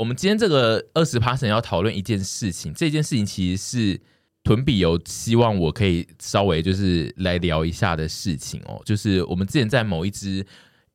我们今天这个二十 p a s s o n 要讨论一件事情，这件事情其实是屯比有希望我可以稍微就是来聊一下的事情哦，就是我们之前在某一支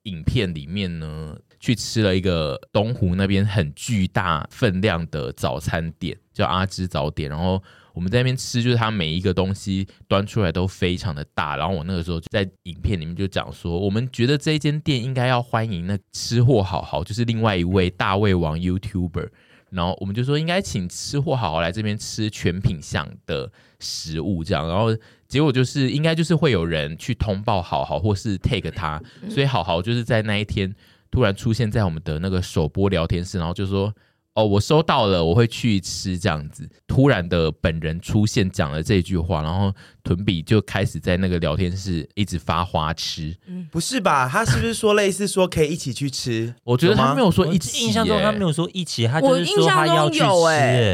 影片里面呢，去吃了一个东湖那边很巨大分量的早餐店，叫阿芝早点，然后。我们在那边吃，就是它每一个东西端出来都非常的大。然后我那个时候在影片里面就讲说，我们觉得这一间店应该要欢迎那吃货好好，就是另外一位大胃王 YouTuber。然后我们就说应该请吃货好好来这边吃全品相的食物，这样。然后结果就是应该就是会有人去通报好好，或是 take 他，所以好好就是在那一天突然出现在我们的那个首播聊天室，然后就说。哦，我收到了，我会去吃这样子。突然的本人出现，讲了这句话，然后屯比就开始在那个聊天室一直发花痴。嗯，不是吧？他是不是说类似说可以一起去吃？我觉得他没有说一起，印象中他没有说一起，他就是说他要去吃。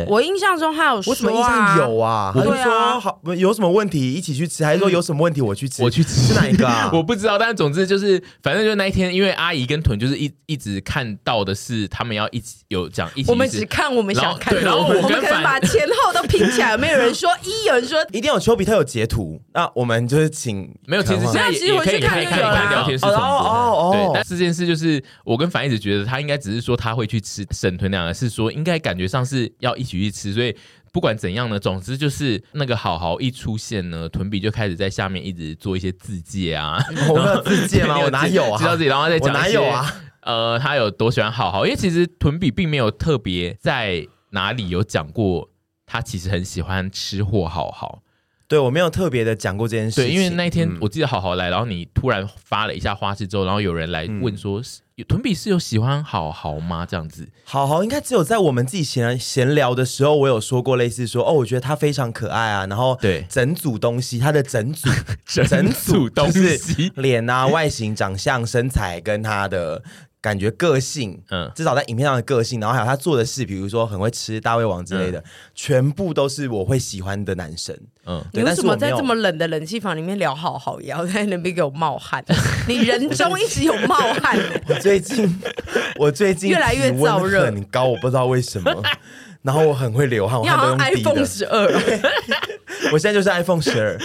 我印象中他有说，我什么印象有啊？我就说好，有什么问题一起去吃，还是说有什么问题我去吃？我去吃是哪一个啊？我不知道，但是总之就是，反正就那一天，因为阿姨跟屯就是一一直看到的是他们要一起有讲一起。我们只看我们想看的，然后我们可能把前后都拼起来。没有人说一，有人说 一定有丘比特有截图。那我们就是请没有，其实现在也可以看一看聊天室重播。哦哦，对，但这件事就是我跟凡一直觉得他应该只是说他会去吃沈屯两个，是说应该感觉上是要一起去吃。所以不管怎样呢，总之就是那个好好一出现呢，屯比就开始在下面一直做一些自介啊。我没有自介吗？我哪有啊？知道自己，然后再讲哪有啊？呃，他有多喜欢好好，因为其实屯比并没有特别在哪里有讲过，他其实很喜欢吃货好好。对，我没有特别的讲过这件事情。对，因为那一天我记得好好来，嗯、然后你突然发了一下花式之后，然后有人来问说，嗯、屯比是有喜欢好好吗？这样子，好好应该只有在我们自己闲闲聊的时候，我有说过类似说，哦，我觉得他非常可爱啊，然后对整组东西，他的整组 整组东西，脸啊、外形、长相、身材跟他的。感觉个性，嗯，至少在影片上的个性，然后还有他做的事，比如说很会吃大胃王之类的，嗯、全部都是我会喜欢的男生。嗯，你为什么在这么冷的冷气房里面聊好好，也要在那边给我冒汗？你人中一直有冒汗。我最近，我最近越来越燥热，很高，我不知道为什么。然后我很会流汗，我汗都用滴的。iPhone 十二，我现在就是 iPhone 十二。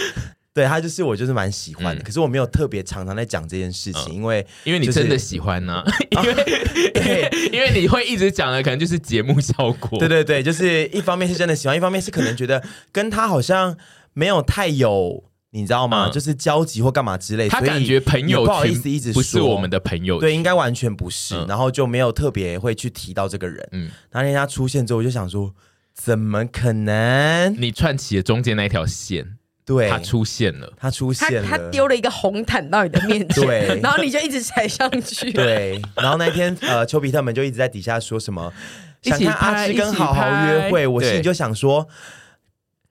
对他就是我就是蛮喜欢的，嗯、可是我没有特别常常在讲这件事情，嗯、因为、因为你真的喜欢呢、啊，因为，因为你会一直讲的可能就是节目效果，对对对，就是一方面是真的喜欢，一方面是可能觉得跟他好像没有太有，你知道吗？嗯、就是交集或干嘛之类的，他感觉朋友不好意思一直说不是我们的朋友，对，应该完全不是，嗯、然后就没有特别会去提到这个人。嗯，那天他出现之后，我就想说，怎么可能？你串起了中间那一条线。对，他出现了，他出现了，他丢了一个红毯到你的面前，对，然后你就一直踩上去，对，然后那天呃，丘比特们就一直在底下说什么，想看阿芝跟好好约会，我心里就想说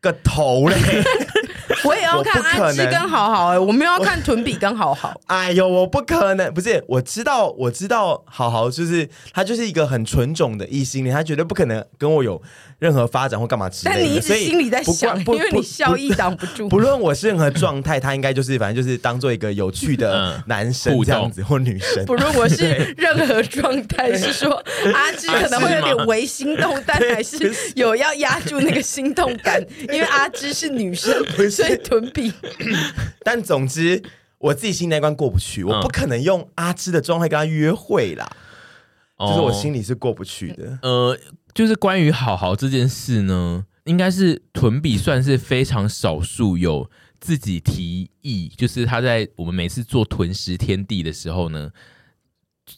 个头嘞，我也要看阿芝跟好好哎，我没有要看屯比跟好好，哎呦，我不可能，不是，我知道，我知道，好好就是他就是一个很纯种的异性恋，他绝对不可能跟我有。任何发展或干嘛之类的，但你一直心里在想，因为你笑意挡不 住。不论我是任何状态，他应该就是反正就是当做一个有趣的男生这样子或女生。不论我是任何状态，是说阿芝可能会有点微心动，但还是有要压住那个心动感，因为阿芝是女生，所以屯比。但总之，我自己心那关过不去，我不可能用阿芝的状态跟他约会啦，就是我心里是过不去的。呃。就是关于好好这件事呢，应该是屯比算是非常少数有自己提议，就是他在我们每次做屯食天地的时候呢，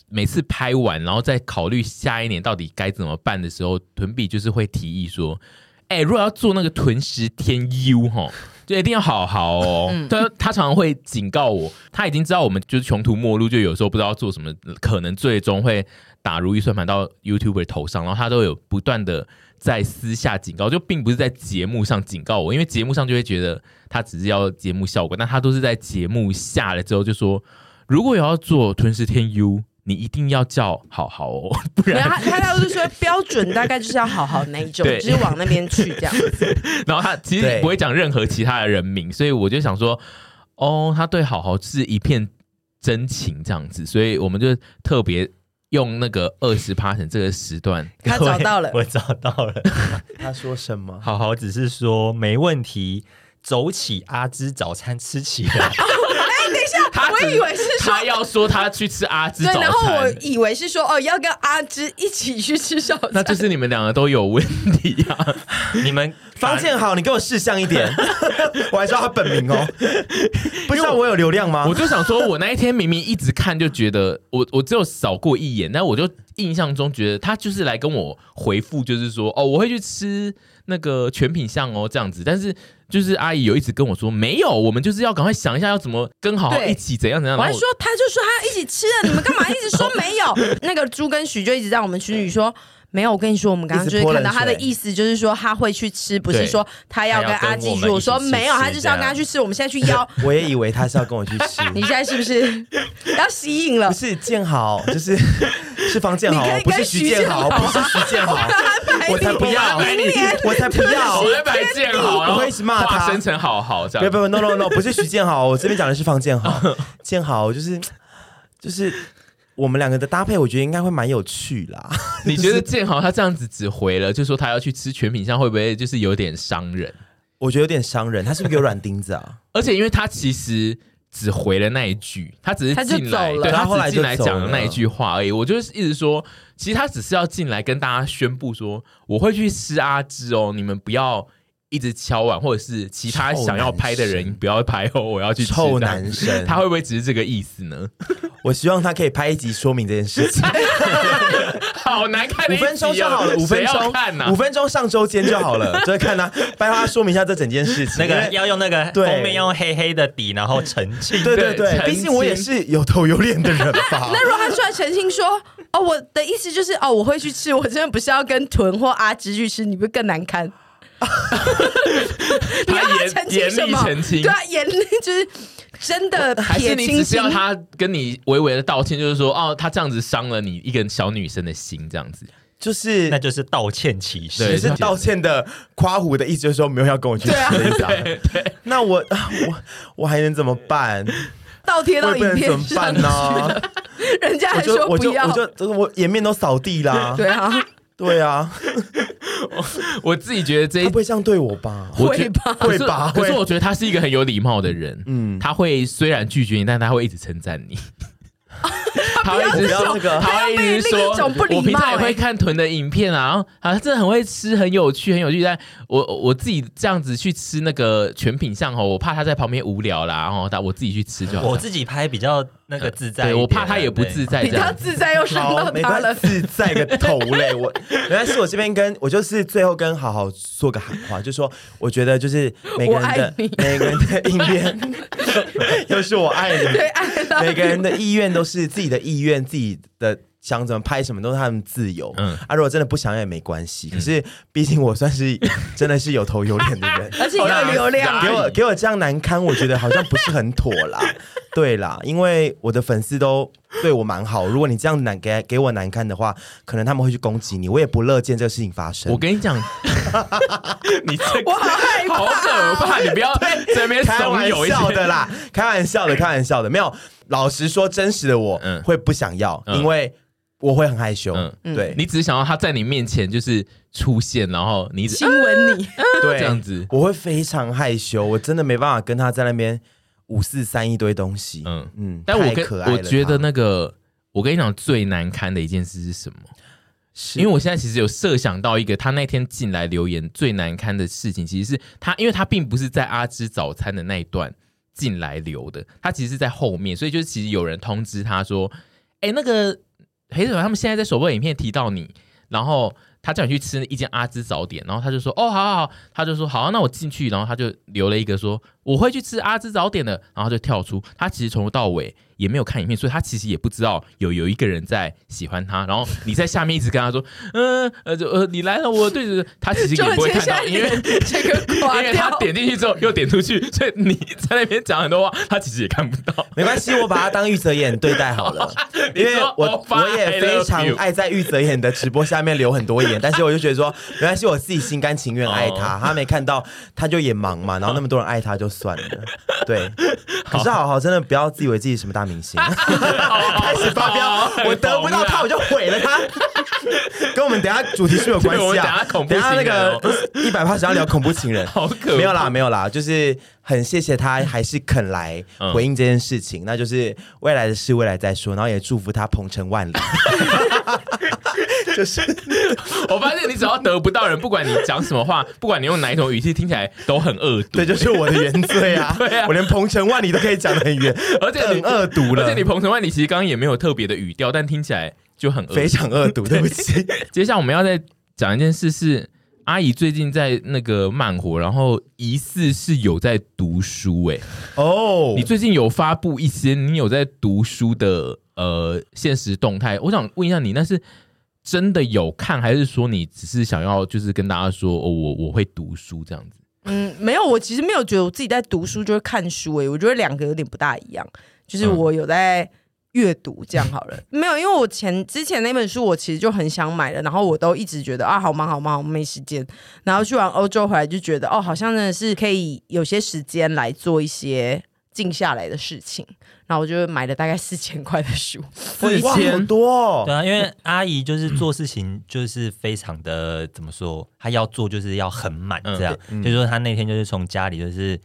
每次拍完然后再考虑下一年到底该怎么办的时候，屯比就是会提议说，哎、欸，如果要做那个屯食天 U 哈，就一定要好好哦。他他常常会警告我，他已经知道我们就是穷途末路，就有时候不知道做什么，可能最终会。打如意算盘到 YouTuber 头上，然后他都有不断的在私下警告，就并不是在节目上警告我，因为节目上就会觉得他只是要节目效果，但他都是在节目下了之后就说，如果有要做吞食天 U，你一定要叫好好哦，不然他他都是说标准大概就是要好好那一种，对就是往那边去这样子。然后他其实不会讲任何其他的人名，所以我就想说，哦，他对好好是一片真情这样子，所以我们就特别。用那个二十趴成这个时段，他找到了，我找到了。他说什么？好好只是说没问题，走起阿芝早餐吃起来。我以为是说他要说他去吃阿芝早餐，然后我以为是说哦，要跟阿芝一起去吃早餐，那就是你们两个都有问题呀、啊。你们方建豪，你给我识相一点，我还知道他本名哦。不知道我有流量吗？我就想说，我那一天明明一直看，就觉得我我只有扫过一眼，但我就印象中觉得他就是来跟我回复，就是说哦，我会去吃那个全品项哦这样子。但是就是阿姨有一直跟我说没有，我们就是要赶快想一下要怎么跟好好一起怎样怎样。我还说他就说他一起吃了，你们干嘛一直说没有？那个猪跟许就一直让我们群里说。没有，我跟你说，我们刚刚就是看到他的意思，就是说他会去吃，不是说他要跟阿纪说。我说没有，他就是要跟他去吃。我们现在去邀，我也以为他是要跟我去吃。你现在是不是 要吸引了？不是建豪，就是是方建豪，不是徐建豪，不是徐建豪。我才不要，我才不要，我白建豪，我会一直骂他，生成好好这样。不不不，no no no，不是徐建豪，我这边讲的是方建豪。建豪就是就是。我们两个的搭配，我觉得应该会蛮有趣啦。你觉得建豪他这样子只回了，就说他要去吃全品项，会不会就是有点伤人？我觉得有点伤人。他是不是有软钉子啊？而且因为他其实只回了那一句，他只是进来，对，他后来进来讲的那一句话而已。我就是一直说，其实他只是要进来跟大家宣布说，我会去吃阿芝哦，你们不要。一直敲碗，或者是其他想要拍的人不要拍哦，我要去臭男生，他会不会只是这个意思呢？我希望他可以拍一集说明这件事情。好难看，五分钟就好了，五分钟看五分钟上周间就好了，就会看他 帮他说明一下这整件事情。那个要用那个封面用黑黑的底，然后澄清。对对对，毕竟我也是有头有脸的人吧。那如果他出来澄清说，哦，我的意思就是哦，我会去吃，我真的不是要跟屯或阿芝去吃，你不会更难看？你要他澄清什么？对啊，严厉就是真的。还是你只需要他跟你微微的道歉，就是说哦，他这样子伤了你一个小女生的心，这样子，就是那就是道歉启事，是道歉的夸胡的意思，就是说没有要跟我去吃的意思。对，那我我我还能怎么办？倒贴到影片怎么办呢？人家还说不要，我就我我颜面都扫地啦。对啊。对啊，我自己觉得这一他不会这样对我吧？会吧，会吧。可是我觉得他是一个很有礼貌的人。嗯，他会虽然拒绝你，但他会一直称赞你。他会一直说，他会一直说，我平常也会看屯的影片啊，他真的很会吃，很有趣，很有趣。但我我自己这样子去吃那个全品相哦，我怕他在旁边无聊啦，然后他我自己去吃就好。我自己拍比较那个自在，对，我怕他也不自在，比较自在又伤到他了，自在个头嘞！我原来是我这边跟我就是最后跟好好说个喊话，就说我觉得就是每个人的 每个人的意愿，又是我爱你，对，爱每个人的意愿都是自己的意愿，自己的。想怎么拍什么都是他们自由，嗯，啊，如果真的不想也没关系。可是毕竟我算是 真的是有头有脸的人，而且有流量，给我给我这样难堪，我觉得好像不是很妥啦。对啦，因为我的粉丝都对我蛮好，如果你这样难给给我难堪的话，可能他们会去攻击你，我也不乐见这个事情发生。我跟你讲，你这我好害怕，好可怕，你不要在这边开玩笑的啦，开玩笑的，开玩笑的，没有。老实说，真实的我会不想要，因为。我会很害羞，嗯，对，你只是想要他在你面前就是出现，然后你亲吻你，对，这样子，我会非常害羞，我真的没办法跟他在那边五四三一堆东西，嗯。嗯，但我跟我觉得那个，我跟你讲最难堪的一件事是什么？是。因为我现在其实有设想到一个，他那天进来留言最难堪的事情，其实是他，因为他并不是在阿芝早餐的那一段进来留的，他其实是在后面，所以就是其实有人通知他说，哎，那个。黑子他们现在在首播影片提到你，然后他叫你去吃一间阿芝早点，然后他就说哦，好好好，他就说好，那我进去，然后他就留了一个说我会去吃阿芝早点的，然后就跳出，他其实从头到尾。也没有看影片，所以他其实也不知道有有一个人在喜欢他。然后你在下面一直跟他说：“嗯呃就呃你来了，我对着他其实也不会看到，因为这个 因为他点进去之后又点出去，所以你在那边讲很多话，他其实也看不到。没关系，我把他当玉泽演对待好了，因为我我也非常爱在玉泽演的直播下面留很多言，但是我就觉得说，没关系我自己心甘情愿爱他，哦、他没看到他就也忙嘛，然后那么多人爱他就算了，对。可是好好真的不要自以为自己什么大明星，开始发飙，我得不到他我就毁了他。跟我们等下主题是有关系啊，等下那个一百趴想要聊恐怖情人，好可没有啦没有啦，就是很谢谢他还是肯来回应这件事情，那就是未来的事未来再说，然后也祝福他鹏程万里。就是我发现你只要得不到人，不管你讲什么话，不管你用哪一种语气，听起来都很恶毒。对，就是我的原罪啊！对啊，我连鹏程万里都可以讲得很圆，而且很恶毒了。而且你鹏程万里其实刚刚也没有特别的语调，但听起来就很非常恶毒。对不起，接下来我们要再讲一件事是，阿姨最近在那个慢活，然后疑似是有在读书哎、欸、哦，oh. 你最近有发布一些你有在读书的呃现实动态，我想问一下你，那是。真的有看，还是说你只是想要就是跟大家说，哦，我我会读书这样子？嗯，没有，我其实没有觉得我自己在读书就是看书诶、欸，我觉得两个有点不大一样。就是我有在阅读，这样好了。嗯、没有，因为我前之前那本书我其实就很想买了，然后我都一直觉得啊，好忙好忙，我没时间。然后去完欧洲回来就觉得哦，好像真的是可以有些时间来做一些静下来的事情。然后我就买了大概四千块的书，四千多，对啊，因为阿姨就是做事情就是非常的怎么说，她要做就是要很满这样，嗯、就是说她那天就是从家里就是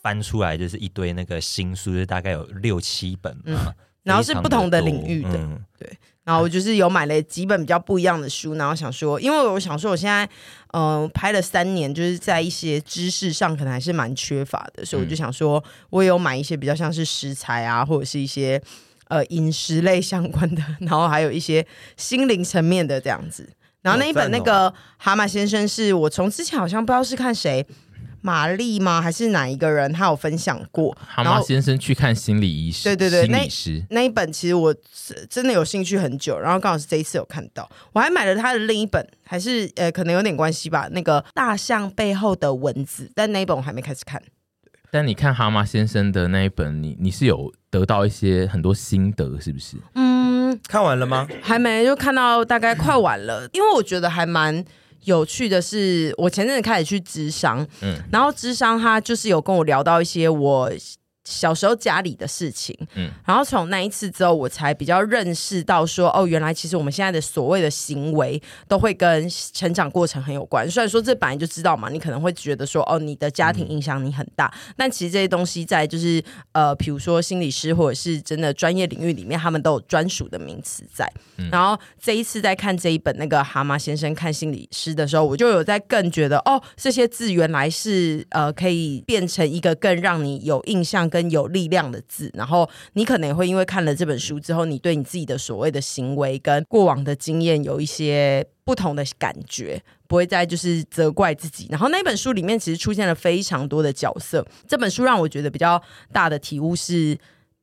翻出来就是一堆那个新书，就是大概有六七本嘛，嗯、然后是不同的领域的，嗯、对。然后我就是有买了几本比较不一样的书，然后想说，因为我想说，我现在嗯、呃、拍了三年，就是在一些知识上可能还是蛮缺乏的，所以我就想说，我也有买一些比较像是食材啊，或者是一些呃饮食类相关的，然后还有一些心灵层面的这样子。然后那一本那个蛤蟆先生，是我从之前好像不知道是看谁。玛丽吗？还是哪一个人？他有分享过。蛤蟆先生去看心理医师。对对对，心理师那那一本其实我真的有兴趣很久，然后刚好是这一次有看到，我还买了他的另一本，还是呃可能有点关系吧。那个大象背后的蚊子，但那一本我还没开始看。但你看蛤蟆先生的那一本，你你是有得到一些很多心得，是不是？嗯，看完了吗？还没，就看到大概快完了，因为我觉得还蛮。有趣的是，我前阵子开始去咨商，嗯，然后咨商他就是有跟我聊到一些我。小时候家里的事情，嗯，然后从那一次之后，我才比较认识到说，哦，原来其实我们现在的所谓的行为都会跟成长过程很有关。虽然说这本来就知道嘛，你可能会觉得说，哦，你的家庭影响你很大，嗯、但其实这些东西在就是呃，比如说心理师或者是真的专业领域里面，他们都有专属的名词在。嗯、然后这一次在看这一本那个蛤蟆先生看心理师的时候，我就有在更觉得，哦，这些字原来是呃可以变成一个更让你有印象跟有力量的字，然后你可能也会因为看了这本书之后，你对你自己的所谓的行为跟过往的经验有一些不同的感觉，不会再就是责怪自己。然后那本书里面其实出现了非常多的角色，这本书让我觉得比较大的体悟是，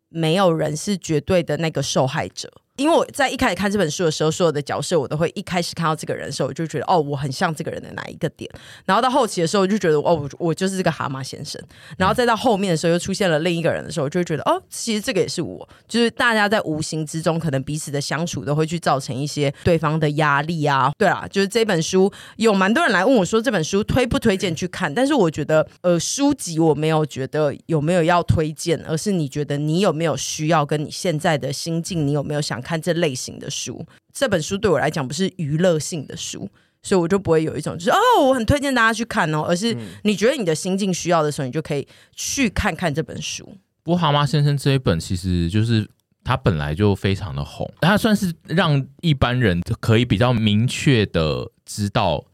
没有人是绝对的那个受害者。因为我在一开始看这本书的时候，所有的角色我都会一开始看到这个人的时候，我就觉得哦，我很像这个人的哪一个点。然后到后期的时候，我就觉得哦，我就是这个蛤蟆先生。然后再到后面的时候，又出现了另一个人的时候，我就会觉得哦，其实这个也是我。就是大家在无形之中，可能彼此的相处都会去造成一些对方的压力啊。对啊，就是这本书有蛮多人来问我说，这本书推不推荐去看？但是我觉得呃，书籍我没有觉得有没有要推荐，而是你觉得你有没有需要，跟你现在的心境，你有没有想看这类型的书，这本书对我来讲不是娱乐性的书，所以我就不会有一种就是哦，我很推荐大家去看哦，而是你觉得你的心境需要的时候，你就可以去看看这本书。不过蛤蟆先生这一本其实就是他本来就非常的红，他算是让一般人可以比较明确的知道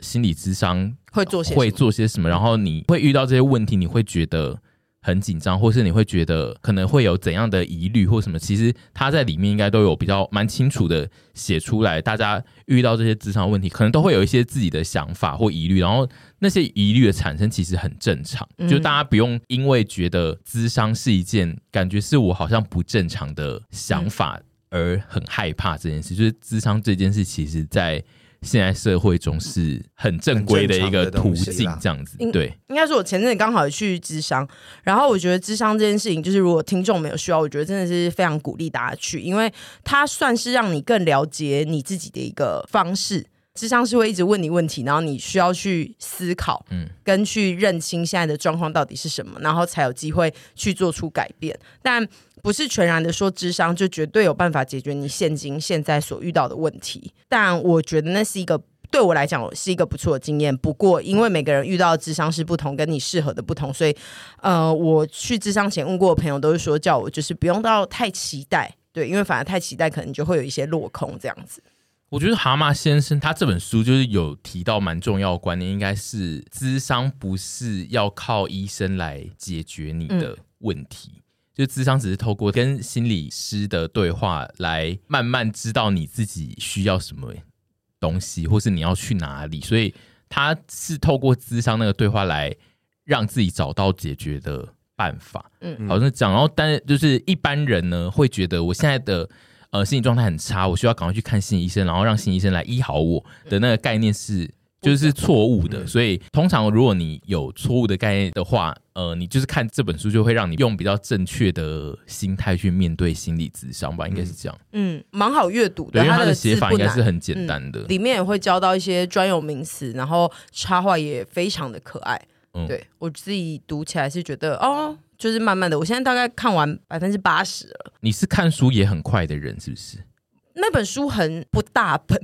心理智商会做些会做些什么，然后你会遇到这些问题，你会觉得。很紧张，或是你会觉得可能会有怎样的疑虑或什么？其实他在里面应该都有比较蛮清楚的写出来。大家遇到这些咨商问题，可能都会有一些自己的想法或疑虑，然后那些疑虑的产生其实很正常。嗯、就大家不用因为觉得智商是一件感觉是我好像不正常的想法而很害怕这件事。嗯、就是智商这件事，其实在。现在社会中是很正规的一个途径，这样子对。应该说，我前阵子刚好去智商，然后我觉得智商这件事情，就是如果听众没有需要，我觉得真的是非常鼓励大家去，因为它算是让你更了解你自己的一个方式。智商是会一直问你问题，然后你需要去思考，嗯，跟去认清现在的状况到底是什么，然后才有机会去做出改变。但不是全然的说智商就绝对有办法解决你现今现在所遇到的问题。但我觉得那是一个对我来讲是一个不错的经验。不过因为每个人遇到的智商是不同，跟你适合的不同，所以呃，我去智商前问过的朋友都是说叫我就是不用到太期待，对，因为反而太期待可能就会有一些落空这样子。我觉得蛤蟆先生他这本书就是有提到蛮重要的观念，应该是智商不是要靠医生来解决你的问题，嗯、就智商只是透过跟心理师的对话来慢慢知道你自己需要什么东西，或是你要去哪里，所以他是透过智商那个对话来让自己找到解决的办法。嗯，好像讲，然后但是就是一般人呢会觉得我现在的。呃，心理状态很差，我需要赶快去看心理医生，然后让心理医生来医好我的那个概念是就是错误的。所以通常如果你有错误的概念的话，呃，你就是看这本书就会让你用比较正确的心态去面对心理智商吧，应该是这样。嗯，蛮好阅读的，对，因为它的写法应该是很简单的，嗯，里面也会教到一些专有名词，然后插画也非常的可爱。嗯，对我自己读起来是觉得哦。就是慢慢的，我现在大概看完百分之八十了。你是看书也很快的人，是不是？那本书很不大本，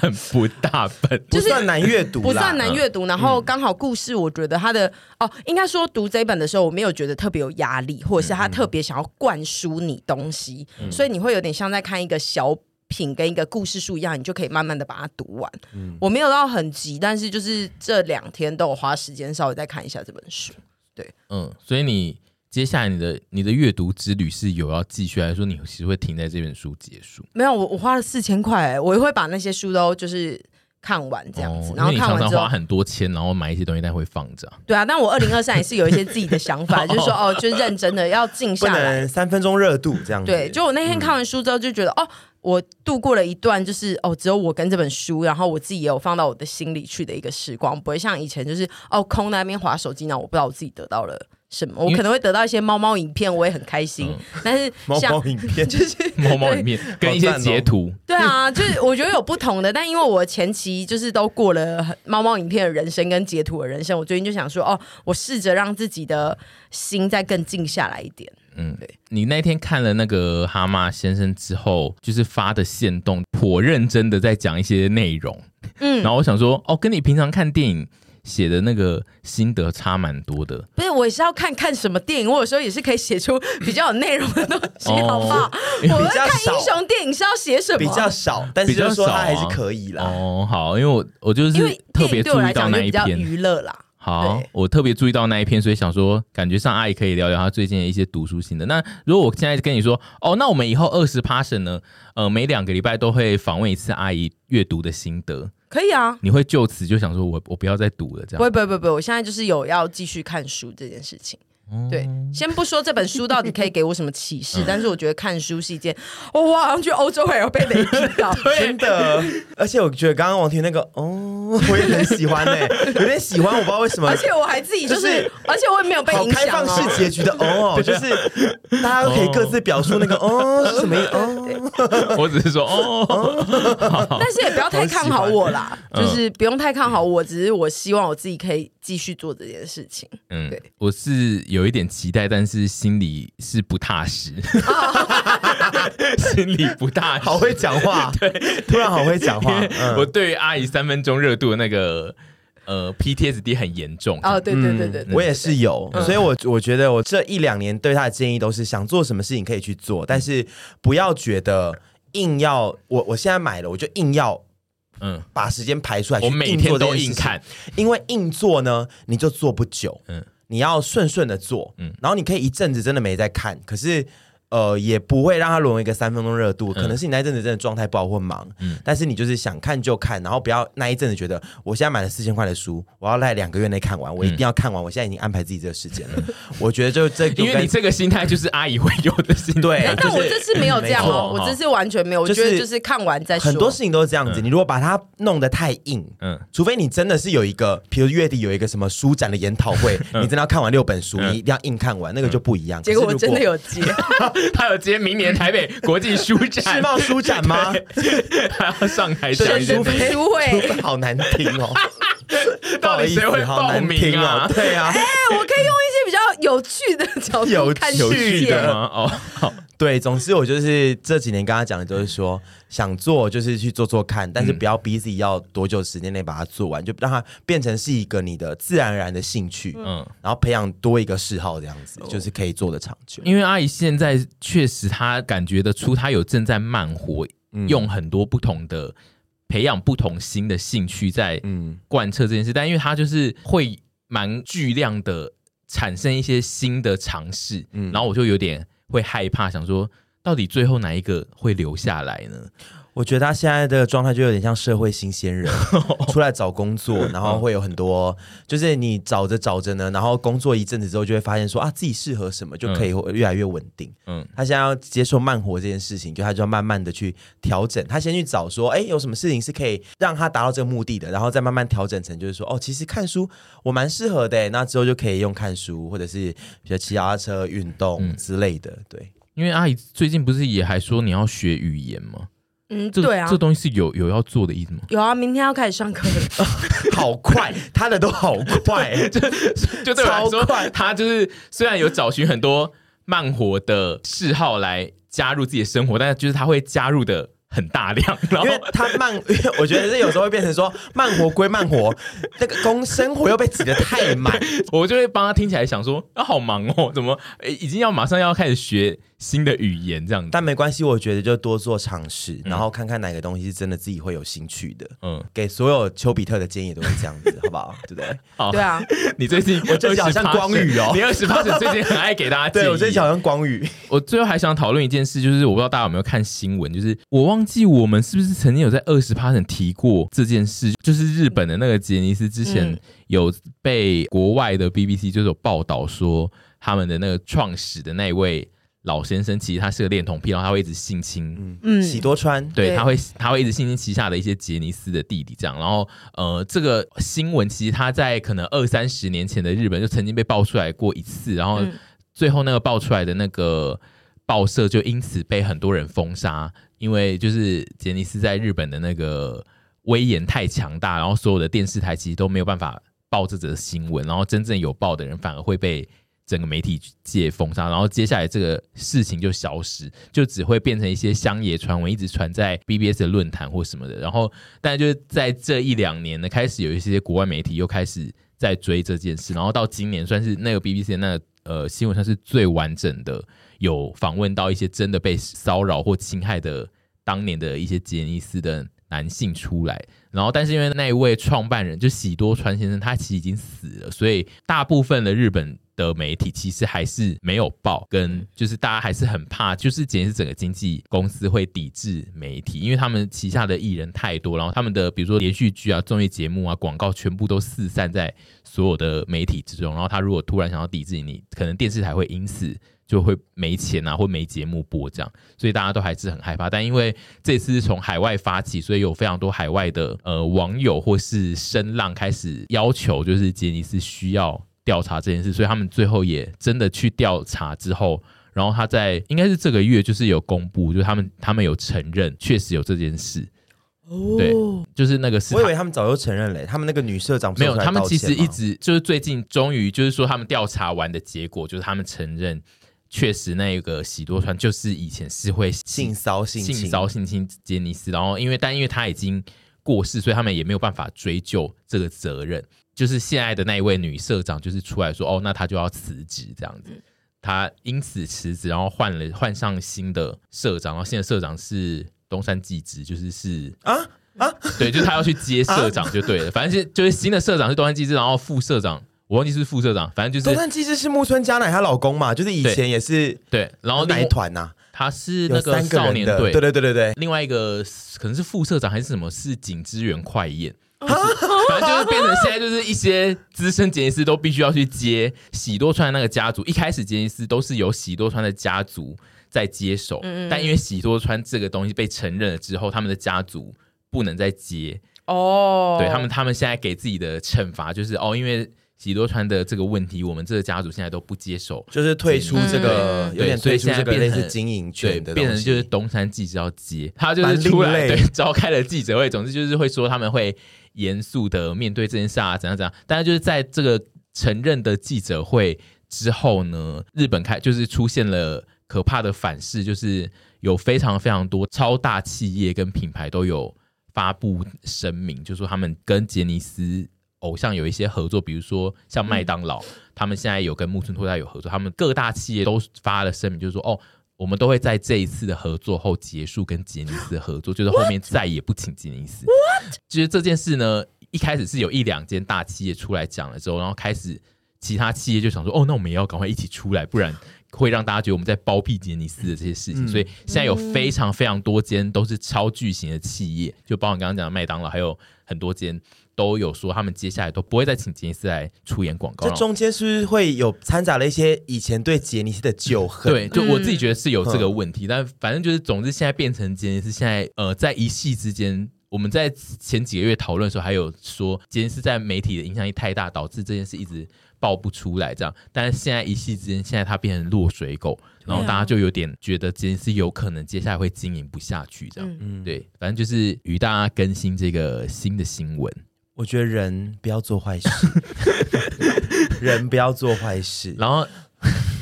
很不大本，就是不算难阅读，不算难阅读。然后刚好故事，我觉得他的、嗯、哦，应该说读这本的时候，我没有觉得特别有压力，或者是他特别想要灌输你东西，嗯、所以你会有点像在看一个小品跟一个故事书一样，你就可以慢慢的把它读完。嗯、我没有到很急，但是就是这两天都有花时间稍微再看一下这本书。对，嗯，所以你接下来你的你的阅读之旅是有要继续，还是说你其实会停在这本书结束？没有，我我花了四千块，我会把那些书都就是看完这样子。哦、然后看完之后，常常花很多钱，然后买一些东西，但会放着。对啊，但我二零二三也是有一些自己的想法，就是说哦，就认真的要静下来，三分钟热度这样子。对，就我那天看完书之后就觉得、嗯、哦。我度过了一段，就是哦，只有我跟这本书，然后我自己也有放到我的心里去的一个时光，不会像以前就是哦，空在那边划手机，那我不知道我自己得到了什么，我可能会得到一些猫猫影片，我也很开心。嗯、但是 猫猫影片 就是 猫猫影片跟一些截图，对啊，就是我觉得有不同的，但因为我前期就是都过了猫猫影片的人生跟截图的人生，我最近就想说哦，我试着让自己的心再更静下来一点。嗯，对，你那天看了那个蛤蟆先生之后，就是发的线动，颇认真的在讲一些内容。嗯，然后我想说，哦，跟你平常看电影写的那个心得差蛮多的。不是，我也是要看看什么电影，我有时候也是可以写出比较有内容的东西，哦、好不好？我看英雄电影是要写什么？比较少，但是就是说他还是可以啦。哦，好，因为我我就是特别注意到那一篇娱乐啦。好，我特别注意到那一篇，所以想说，感觉上阿姨可以聊聊她最近的一些读书心得。那如果我现在跟你说，哦，那我们以后二十 Passion 呢？呃，每两个礼拜都会访问一次阿姨阅读的心得，可以啊。你会就此就想说我我不要再读了，这样？不会不会不会不会，我现在就是有要继续看书这件事情。对，先不说这本书到底可以给我什么启示，但是我觉得看书是一件，我好像去欧洲还有被雷劈到，真的。而且我觉得刚刚王婷那个，哦，我也很喜欢呢，有点喜欢，我不知道为什么。而且我还自己就是，而且我也没有被影响。开放式结局的哦，就是大家都可以各自表述那个哦是什么意思哦。我只是说哦，但是也不要太看好我啦，就是不用太看好我，只是我希望我自己可以继续做这件事情。嗯，对，我是有。有一点期待，但是心里是不踏实，心里不踏实。好会讲话，对，突然好会讲话。嗯、我对于阿姨三分钟热度的那个呃 PTSD 很严重。哦，对对对对，我也是有，嗯、所以我我觉得我这一两年对他的建议都是想做什么事情可以去做，但是不要觉得硬要我我现在买了我就硬要嗯。把时间排出来，我每天都硬看，因为硬做呢你就做不久，嗯。你要顺顺的做，嗯，然后你可以一阵子真的没在看，可是。呃，也不会让它沦为一个三分钟热度，可能是你那一阵子真的状态不好或忙，嗯，但是你就是想看就看，然后不要那一阵子觉得我现在买了四千块的书，我要在两个月内看完，我一定要看完，我现在已经安排自己这个时间了。我觉得就这，因为你这个心态就是阿姨会有的心态，对。但我这次没有这样哦，我这次完全没有，我觉得就是看完再说。很多事情都是这样子，你如果把它弄得太硬，嗯，除非你真的是有一个，比如月底有一个什么书展的研讨会，你真的要看完六本书，你一定要硬看完，那个就不一样。结果我真的有接。他有接明年台北国际书展，世贸书展吗？他要上台讲书会，好难听哦。到底谁会报名啊？对啊，哎，我可以用一些比较有趣的角度 看世界吗？哦，好。对，总之我就是这几年跟他讲的，就是说想做就是去做做看，但是不要逼自己要多久时间内把它做完，就让它变成是一个你的自然而然的兴趣，嗯，然后培养多一个嗜好，这样子就是可以做的长久。因为阿姨现在确实她感觉得出，她有正在慢活，用很多不同的培养不同新的兴趣在嗯贯彻这件事，但因为他就是会蛮巨量的产生一些新的尝试，嗯，然后我就有点。会害怕，想说到底最后哪一个会留下来呢？我觉得他现在的状态就有点像社会新鲜人 出来找工作，然后会有很多，就是你找着找着呢，然后工作一阵子之后，就会发现说啊，自己适合什么，就可以越来越稳定。嗯，他现在要接受慢活这件事情，就他就要慢慢的去调整。他先去找说，哎，有什么事情是可以让他达到这个目的的，然后再慢慢调整成，就是说，哦，其实看书我蛮适合的，那之后就可以用看书，或者是比如骑脚踏车运动之类的。对，因为阿姨最近不是也还说你要学语言吗？嗯，对啊，这东西是有有要做的意思吗？有啊，明天要开始上课了，好快，他的都好快，就就对我来说，快。他就是虽然有找寻很多慢活的嗜好来加入自己的生活，但是就是他会加入的很大量，然后因为他慢，因为我觉得这有时候会变成说慢活归慢活，那个工生活又被挤得太满，我就会帮他听起来想说啊，好忙哦，怎么已经要马上要开始学。新的语言这样子，但没关系，我觉得就多做尝试，嗯、然后看看哪个东西是真的自己会有兴趣的。嗯，给所有丘比特的建议都是这样子，好不好？对不对？好，对啊。你最近我最近好像光宇哦，你二十八岁最近很爱给大家建议。对，我最近好像光宇。我最后还想讨论一件事，就是我不知道大家有没有看新闻，就是我忘记我们是不是曾经有在二十趴提过这件事，就是日本的那个杰尼斯之前有被国外的 BBC 就是有报道说他们的那个创始的那一位。老先生其实他是个恋童癖，然后他会一直性侵，嗯，喜多川，对，对。他会他会一直性侵旗下的一些杰尼斯的弟弟，这样，然后呃，这个新闻其实他在可能二三十年前的日本就曾经被爆出来过一次，然后最后那个爆出来的那个报社就因此被很多人封杀，因为就是杰尼斯在日本的那个威严太强大，然后所有的电视台其实都没有办法报这则新闻，然后真正有报的人反而会被。整个媒体界封杀，然后接下来这个事情就消失，就只会变成一些乡野传闻，一直传在 BBS 的论坛或什么的。然后，但就是在这一两年呢，开始有一些国外媒体又开始在追这件事。然后到今年，算是那个 BBC 那个呃新闻，它是最完整的，有访问到一些真的被骚扰或侵害的当年的一些杰尼斯的男性出来。然后，但是因为那一位创办人就喜多川先生，他其实已经死了，所以大部分的日本。的媒体其实还是没有报，跟就是大家还是很怕，就是简直是整个经纪公司会抵制媒体，因为他们旗下的艺人太多，然后他们的比如说连续剧啊、综艺节目啊、广告全部都四散在所有的媒体之中，然后他如果突然想要抵制你，可能电视台会因此就会没钱啊，或没节目播这样，所以大家都还是很害怕。但因为这次是从海外发起，所以有非常多海外的呃网友或是声浪开始要求，就是杰尼斯需要。调查这件事，所以他们最后也真的去调查之后，然后他在应该是这个月就是有公布，就是他们他们有承认确实有这件事。哦，对，就是那个是，我以为他们早就承认了，他们那个女社长没有，他们其实一直就是最近终于就是说他们调查完的结果，就是他们承认确实那个喜多川就是以前是会性骚性性骚性侵杰尼斯，然后因为但因为他已经过世，所以他们也没有办法追究这个责任。就是现在的那一位女社长，就是出来说，哦，那她就要辞职这样子，她因此辞职，然后换了换上新的社长，然后现在社长是东山纪之，就是是啊？啊，对，就是他要去接社长就对了，反正就就是新的社长是东山纪之，然后副社长我忘记是副社长，反正就是东山纪之是木村佳乃她老公嘛，就是以前也是对，然后哪一团呐？他是那个少年队，对对对对对，另外一个可能是副社长还是什么，是井之源快彦。反正就是变成现在，就是一些资深杰尼斯都必须要去接喜多川的那个家族。一开始杰尼斯都是由喜多川的家族在接手，但因为喜多川这个东西被承认了之后，他们的家族不能再接。哦，对他们，他们现在给自己的惩罚就是哦，因为喜多川的这个问题，我们这个家族现在都不接手，就是退出这个，有点退出这个类似经营权的，变成就是东山纪之要接，他就是出来对召开了记者会，总之就是会说他们会严肃的面对这件事啊，怎样怎样。但是就是在这个承认的记者会之后呢，日本开就是出现了可怕的反噬，就是有非常非常多超大企业跟品牌都有发布声明，就是说他们跟杰尼斯。偶像有一些合作，比如说像麦当劳，他们现在有跟木村拓哉有合作，他们各大企业都发了声明，就是说，哦，我们都会在这一次的合作后结束跟杰尼斯的合作，就是后面再也不请杰尼斯。其实这件事呢，一开始是有一两间大企业出来讲了之后，然后开始其他企业就想说，哦，那我们也要赶快一起出来，不然会让大家觉得我们在包庇杰尼斯的这些事情。嗯、所以现在有非常非常多间都是超巨型的企业，就包括你刚刚讲的麦当劳，还有很多间。都有说他们接下来都不会再请杰尼斯来出演广告。这中间是不是会有掺杂了一些以前对杰尼斯的旧恨？对，就我自己觉得是有这个问题，嗯、但反正就是，总之现在变成杰尼斯现在呃，在一系之间，我们在前几个月讨论的时候，还有说杰尼斯在媒体的影响力太大，导致这件事一直爆不出来这样。但是现在一夕之间，现在它变成落水狗，然后大家就有点觉得杰尼斯有可能接下来会经营不下去这样。嗯，对，反正就是与大家更新这个新的新闻。我觉得人不要做坏事，人不要做坏事。然后，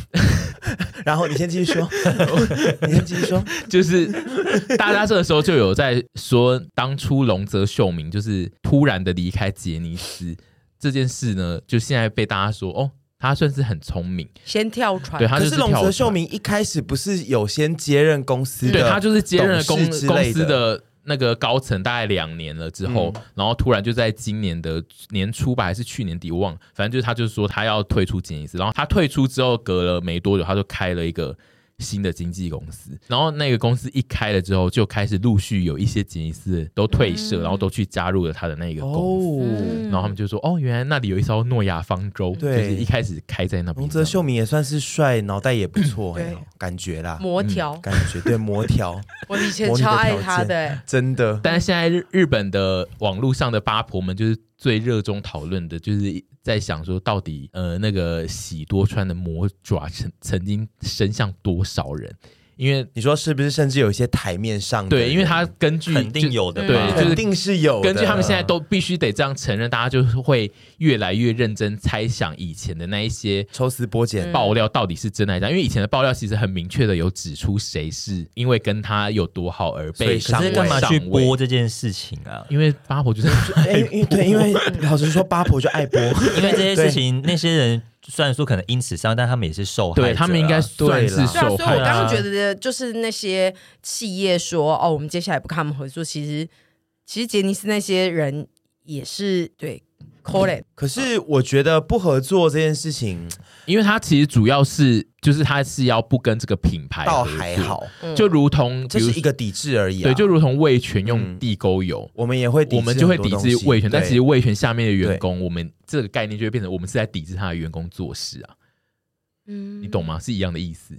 然后你先继续说，你先继续说。就是大家这个时候就有在说，当初龙泽秀明就是突然的离开杰尼斯这件事呢，就现在被大家说，哦，他算是很聪明，先跳船。对，他是龙泽秀明一开始不是有先接任公司的，对，他就是接任公公司的。那个高层大概两年了之后，嗯、然后突然就在今年的年初吧，还是去年底，我忘了，反正就是他就是说他要退出吉尼斯，然后他退出之后，隔了没多久，他就开了一个。新的经纪公司，然后那个公司一开了之后，就开始陆续有一些吉尼斯都退社，嗯、然后都去加入了他的那个公司。哦、然后他们就说：“哦，原来那里有一艘诺亚方舟，对，就是一开始开在那边。”瀧泽秀明也算是帅，脑袋也不错，对。感觉啦，魔条。条、嗯、感觉对魔条，我以前超爱他的，真的。但是现在日日本的网络上的八婆们就是。最热衷讨论的就是在想说，到底呃那个喜多川的魔爪曾曾经伸向多少人？因为你说是不是，甚至有一些台面上的对，因为他根据肯定有的，对，肯定是有。根据他们现在都必须得这样承认，大家就是会越来越认真猜想以前的那一些抽丝剥茧爆料到底是真还是假。因为以前的爆料其实很明确的有指出谁是因为跟他有多好而被上位。可是干嘛去播这件事情啊？因为八婆就是因为对，因为老实说八婆就爱播，因为这些事情那些人。虽然说可能因此伤，但他们也是受害者，对他们应该算是受害者。所以我刚刚觉得，就是那些企业说哦，我们接下来不跟他们合作，其实其实杰尼斯那些人也是对。可是我觉得不合作这件事情，因为他其实主要是就是他是要不跟这个品牌倒还好，就如同这是一个抵制而已。对，就如同味全用地沟油，我们也会抵制，我们就会抵制味全。但其实味全下面的员工，我们这个概念就会变成我们是在抵制他的员工做事啊。嗯，你懂吗？是一样的意思。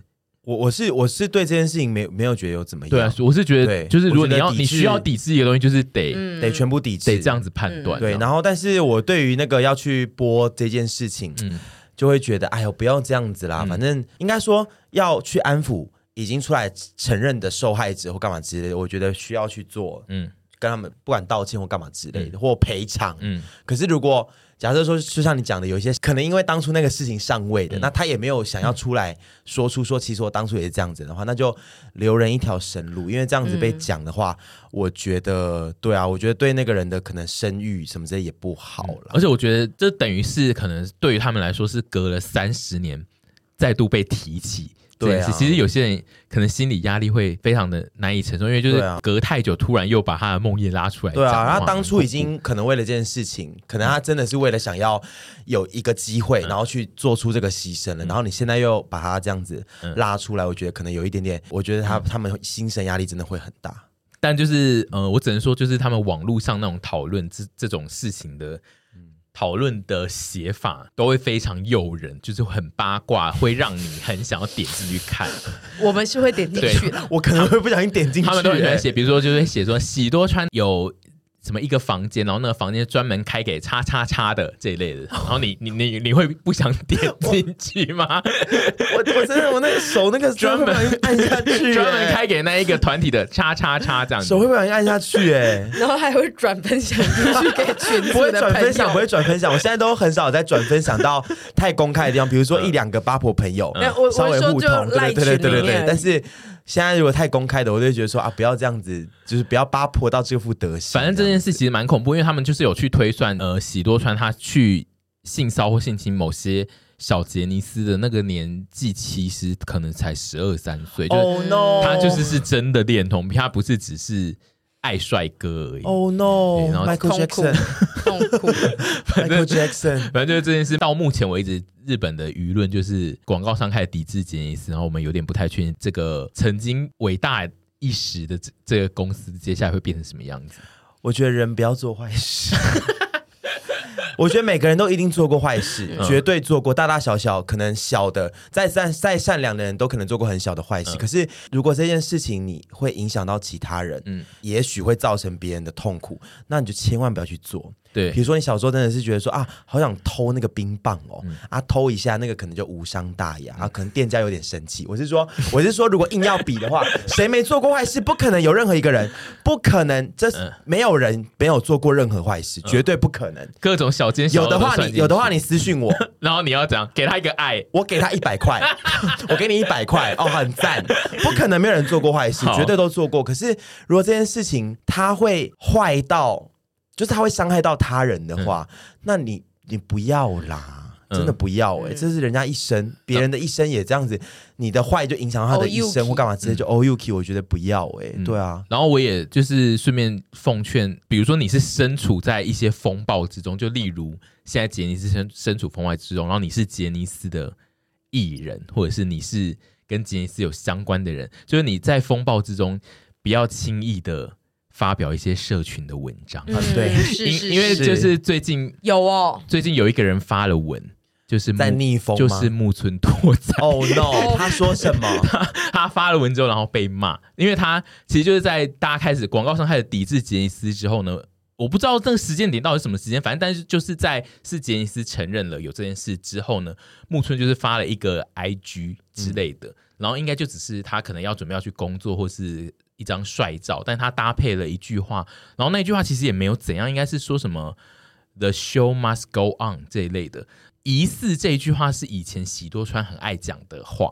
我我是我是对这件事情没没有觉得有怎么样。对啊，我是觉得就是如果你要你需要抵制一个东西，就是得、嗯、得全部抵制，得这样子判断。对，然后但是我对于那个要去播这件事情，嗯，就会觉得哎呦不要这样子啦，嗯、反正应该说要去安抚已经出来承认的受害者或干嘛之类的，我觉得需要去做，嗯，跟他们不管道歉或干嘛之类的，嗯、或赔偿，嗯，可是如果。假设说，就像你讲的，有一些可能因为当初那个事情上位的，嗯、那他也没有想要出来说出说，其实我当初也是这样子的话，那就留人一条生路。因为这样子被讲的话，嗯、我觉得对啊，我觉得对那个人的可能声誉什么之类也不好了、嗯。而且我觉得这等于是可能对于他们来说是隔了三十年再度被提起。对，其实有些人可能心理压力会非常的难以承受，因为就是隔太久，突然又把他的梦魇拉出来。对啊，他当初已经可能为了这件事情，可能他真的是为了想要有一个机会，然后去做出这个牺牲了。然后你现在又把他这样子拉出来，我觉得可能有一点点，我觉得他他们精神压力真的会很大。但就是呃，我只能说，就是他们网络上那种讨论这这种事情的。讨论的写法都会非常诱人，就是很八卦，会让你很想要点进去看。我们是会点进去的，我可能会不小心点进去。他们都很喜欢写，比如说就是写说喜多川有什么一个房间，然后那个房间专门开给叉叉叉的这一类的，然后你你你你会不想点进去吗？我我真的我那个手那个专门按下去，专门开给那一个团体的叉叉叉这样子，手会不小心按下去哎，然后还会转分享出去给群，不会转分享，不会转分享，我现在都很少在转分享到太公开的地方，比如说一两个八婆朋友，稍微互通，对对对对对，但是。现在如果太公开的，我就觉得说啊，不要这样子，就是不要八婆到这副德行。反正这件事其实蛮恐怖，因为他们就是有去推算，呃，喜多川他去性骚或性侵某些小杰尼斯的那个年纪，其实可能才十二三岁。哦 no！他就是是真的恋童癖，他不是只是。爱帅哥而已。Oh Jackson，痛苦。反正 Michael Jackson，反正就是这件事。到目前为止，日本的舆论就是广告商开始抵制杰尼斯，然后我们有点不太确定这个曾经伟大一时的这这个公司接下来会变成什么样子。我觉得人不要做坏事。我觉得每个人都一定做过坏事，嗯、绝对做过大大小小，可能小的再善再善良的人都可能做过很小的坏事。嗯、可是如果这件事情你会影响到其他人，嗯，也许会造成别人的痛苦，那你就千万不要去做。对，比如说你小时候真的是觉得说啊，好想偷那个冰棒哦，嗯、啊，偷一下那个可能就无伤大雅，嗯、啊，可能店家有点生气。我是说，我是说，如果硬要比的话，谁没做过坏事？不可能有任何一个人，不可能，这是没有人没有做过任何坏事，绝对不可能。各种小奸小，有的话你有的话你私信我，然后你要怎样给他一个爱，我给他一百块，我给你一百块哦，很赞。不可能没有人做过坏事，绝对都做过。可是如果这件事情它会坏到。就是他会伤害到他人的话，嗯、那你你不要啦，真的不要哎、欸，嗯、这是人家一生，别人的一生也这样子，你的坏就影响他的一生或干嘛，直接就 o u k 我觉得不要哎、欸，嗯、对啊。然后我也就是顺便奉劝，比如说你是身处在一些风暴之中，就例如现在杰尼斯身身处风暴之中，然后你是杰尼斯的艺人，或者是你是跟杰尼斯有相关的人，就是你在风暴之中不要轻易的。发表一些社群的文章，嗯、对，因因为就是最近有哦，最近有一个人发了文，就是在逆风，就是木村拓哉。哦、oh, no，他说什么？他他发了文之后，然后被骂，因为他其实就是在大家开始广告商开始抵制杰尼斯之后呢，我不知道这个时间点到底是什么时间，反正但是就是在是杰尼斯承认了有这件事之后呢，木村就是发了一个 IG 之类的，嗯、然后应该就只是他可能要准备要去工作或是。一张帅照，但他搭配了一句话，然后那句话其实也没有怎样，应该是说什么 “the show must go on” 这一类的，疑似这一句话是以前喜多川很爱讲的话，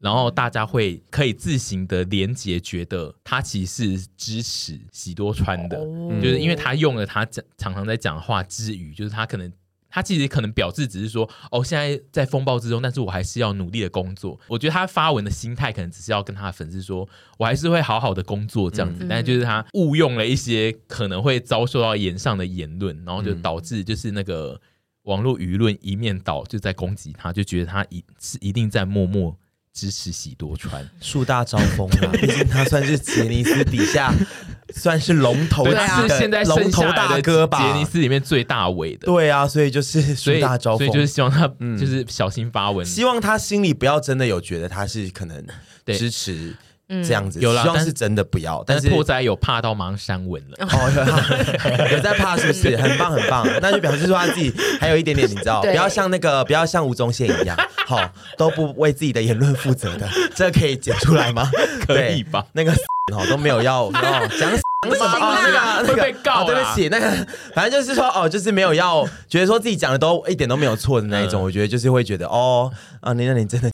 然后大家会可以自行的连结，觉得他其实是支持喜多川的，哦、就是因为他用了他讲常常在讲话之余，就是他可能。他其实可能表示只是说，哦，现在在风暴之中，但是我还是要努力的工作。我觉得他发文的心态可能只是要跟他的粉丝说，我还是会好好的工作这样子。嗯、但是就是他误用了一些可能会遭受到言上的言论，然后就导致就是那个网络舆论一面倒，就在攻击他，就觉得他一是一定在默默。支持喜多川，树大招风啊，毕竟他算是杰尼斯底下 算是龙头的，是现在龙头大哥吧？杰尼斯里面最大尾的，对啊，所以就是树大招风，所以就是希望他就是小心发文，希望他心里不要真的有觉得他是可能支持。这样子，有啦，希望是真的不要。但是拓哉有怕到马上删文了，哦，有在怕是不是？很棒很棒，那就表示说他自己还有一点点，你知道，不要像那个，不要像吴宗宪一样，好都不为自己的言论负责的，这可以剪出来吗？可以吧？那个哦都没有要哦讲什么哦那个会被告，对不起，那个反正就是说哦，就是没有要觉得说自己讲的都一点都没有错的那一种，我觉得就是会觉得哦啊，你那你真的。